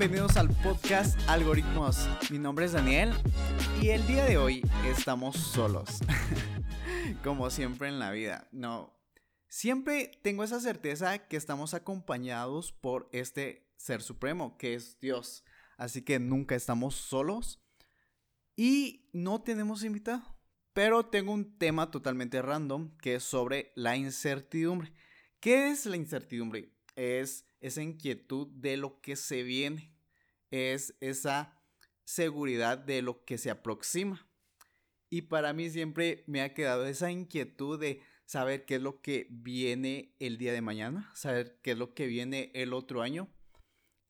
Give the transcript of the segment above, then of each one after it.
bienvenidos al podcast Algoritmos. Mi nombre es Daniel y el día de hoy estamos solos. Como siempre en la vida. No, siempre tengo esa certeza que estamos acompañados por este ser supremo, que es Dios. Así que nunca estamos solos y no tenemos invitado. Pero tengo un tema totalmente random que es sobre la incertidumbre. ¿Qué es la incertidumbre? Es esa inquietud de lo que se viene. Es esa seguridad de lo que se aproxima. Y para mí siempre me ha quedado esa inquietud de saber qué es lo que viene el día de mañana, saber qué es lo que viene el otro año.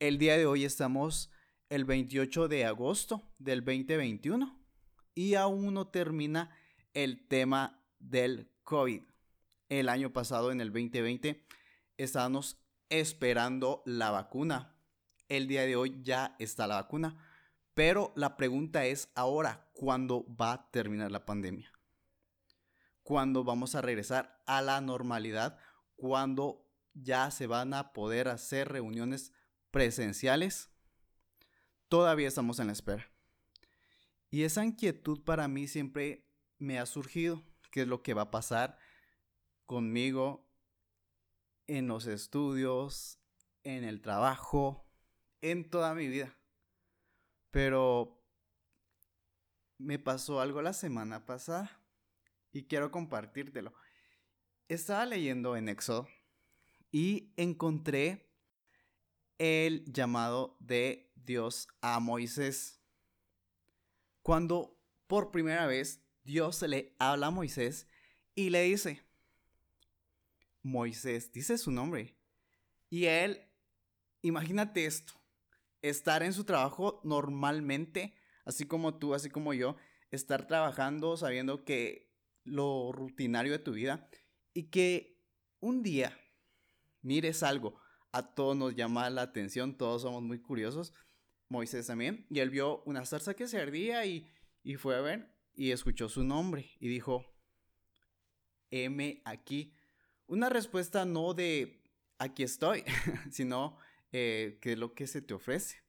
El día de hoy estamos el 28 de agosto del 2021 y aún no termina el tema del COVID. El año pasado, en el 2020, estábamos esperando la vacuna. El día de hoy ya está la vacuna. Pero la pregunta es ahora, ¿cuándo va a terminar la pandemia? ¿Cuándo vamos a regresar a la normalidad? ¿Cuándo ya se van a poder hacer reuniones presenciales? Todavía estamos en la espera. Y esa inquietud para mí siempre me ha surgido. ¿Qué es lo que va a pasar conmigo en los estudios, en el trabajo, en toda mi vida? Pero me pasó algo la semana pasada y quiero compartírtelo. Estaba leyendo en Éxodo y encontré el llamado de Dios a Moisés. Cuando por primera vez Dios le habla a Moisés y le dice, Moisés, dice su nombre. Y él, imagínate esto, estar en su trabajo normalmente, así como tú, así como yo, estar trabajando sabiendo que lo rutinario de tu vida y que un día mires algo, a todos nos llama la atención, todos somos muy curiosos, Moisés también, y él vio una zarza que se ardía y, y fue a ver y escuchó su nombre y dijo, M aquí. Una respuesta no de aquí estoy, sino eh, qué es lo que se te ofrece.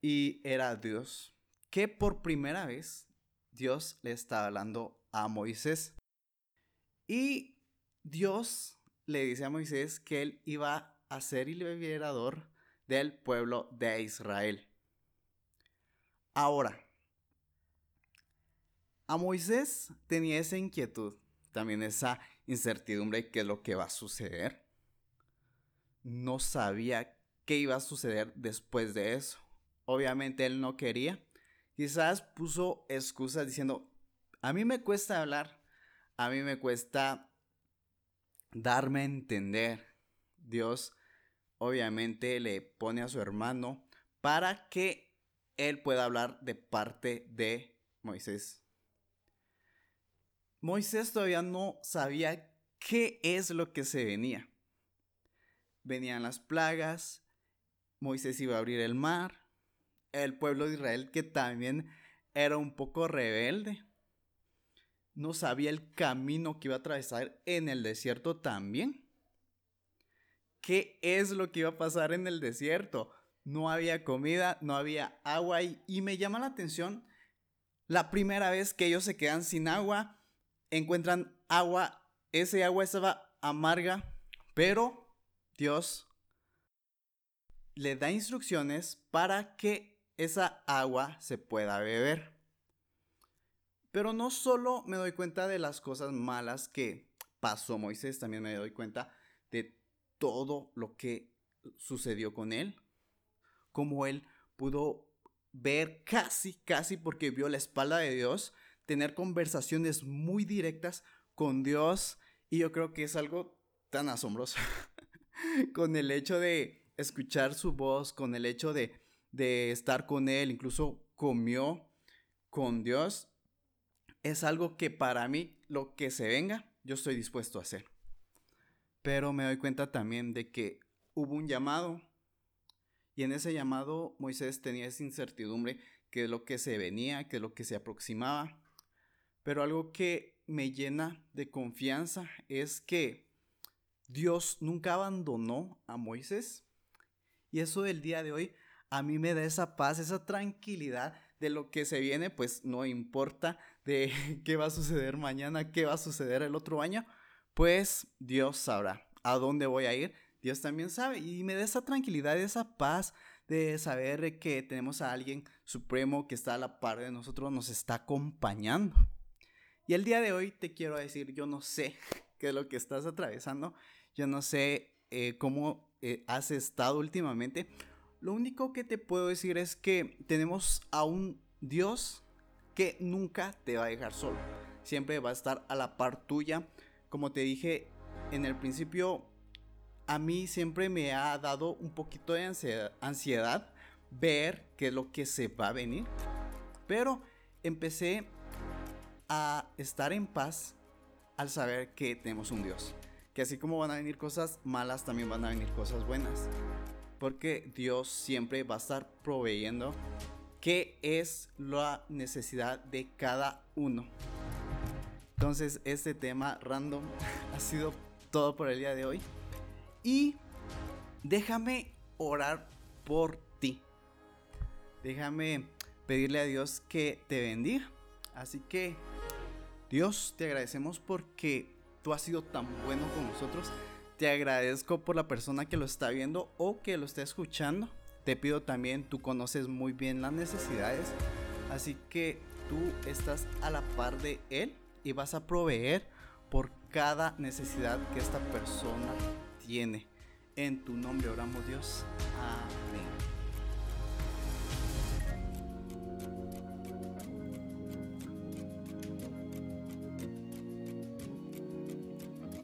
Y era Dios, que por primera vez Dios le estaba hablando a Moisés. Y Dios le dice a Moisés que él iba a ser el liberador del pueblo de Israel. Ahora, a Moisés tenía esa inquietud, también esa incertidumbre de qué es lo que va a suceder no sabía qué iba a suceder después de eso. Obviamente él no quería. Quizás puso excusas diciendo, a mí me cuesta hablar, a mí me cuesta darme a entender. Dios obviamente le pone a su hermano para que él pueda hablar de parte de Moisés. Moisés todavía no sabía qué es lo que se venía venían las plagas, Moisés iba a abrir el mar, el pueblo de Israel que también era un poco rebelde, no sabía el camino que iba a atravesar en el desierto también. ¿Qué es lo que iba a pasar en el desierto? No había comida, no había agua y, y me llama la atención la primera vez que ellos se quedan sin agua, encuentran agua, ese agua estaba amarga, pero Dios le da instrucciones para que esa agua se pueda beber. Pero no solo me doy cuenta de las cosas malas que pasó Moisés, también me doy cuenta de todo lo que sucedió con él. Como él pudo ver casi, casi porque vio la espalda de Dios, tener conversaciones muy directas con Dios. Y yo creo que es algo tan asombroso. con el hecho de escuchar su voz, con el hecho de, estar con Él, incluso comió con Dios, es algo que para mí, lo que se venga, yo estoy dispuesto a hacer. Pero me doy cuenta también de que hubo un llamado y en ese llamado Moisés tenía esa incertidumbre que es lo que se venía, que es lo que se aproximaba. Pero algo que me llena de confianza es que Dios nunca abandonó a Moisés. Y eso del día de hoy a mí me da esa paz, esa tranquilidad de lo que se viene, pues no importa de qué va a suceder mañana, qué va a suceder el otro año, pues Dios sabrá a dónde voy a ir. Dios también sabe y me da esa tranquilidad, esa paz de saber que tenemos a alguien supremo que está a la par de nosotros, nos está acompañando. Y el día de hoy te quiero decir, yo no sé qué es lo que estás atravesando, yo no sé eh, cómo eh, has estado últimamente, lo único que te puedo decir es que tenemos a un Dios que nunca te va a dejar solo. Siempre va a estar a la par tuya. Como te dije en el principio, a mí siempre me ha dado un poquito de ansiedad, ver qué es lo que se va a venir. Pero empecé a estar en paz al saber que tenemos un Dios. Que así como van a venir cosas malas, también van a venir cosas buenas porque Dios siempre va a estar proveyendo qué es la necesidad de cada uno. Entonces este tema random ha sido todo por el día de hoy. Y déjame orar por ti. Déjame pedirle a Dios que te bendiga. Así que Dios, te agradecemos porque tú has sido tan bueno con nosotros. Te agradezco por la persona que lo está viendo o que lo está escuchando. Te pido también, tú conoces muy bien las necesidades, así que tú estás a la par de él y vas a proveer por cada necesidad que esta persona tiene. En tu nombre oramos Dios. Amén.